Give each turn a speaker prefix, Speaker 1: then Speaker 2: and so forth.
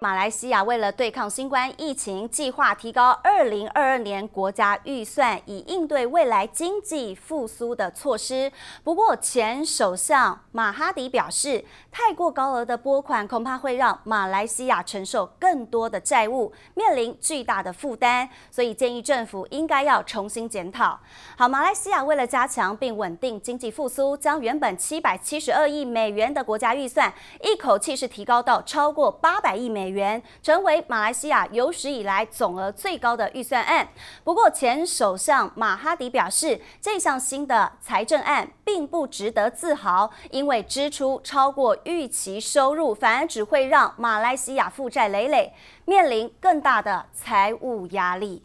Speaker 1: 马来西亚为了对抗新冠疫情，计划提高二零二二年国家预算，以应对未来经济复苏的措施。不过，前首相马哈迪表示，太过高额的拨款恐怕会让马来西亚承受更多的债务，面临巨大的负担，所以建议政府应该要重新检讨。好，马来西亚为了加强并稳定经济复苏，将原本七百七十二亿美元的国家预算，一口气是提高到超过八百亿美元。元成为马来西亚有史以来总额最高的预算案。不过，前首相马哈迪表示，这项新的财政案并不值得自豪，因为支出超过预期收入，反而只会让马来西亚负债累累，面临更大的财务压力。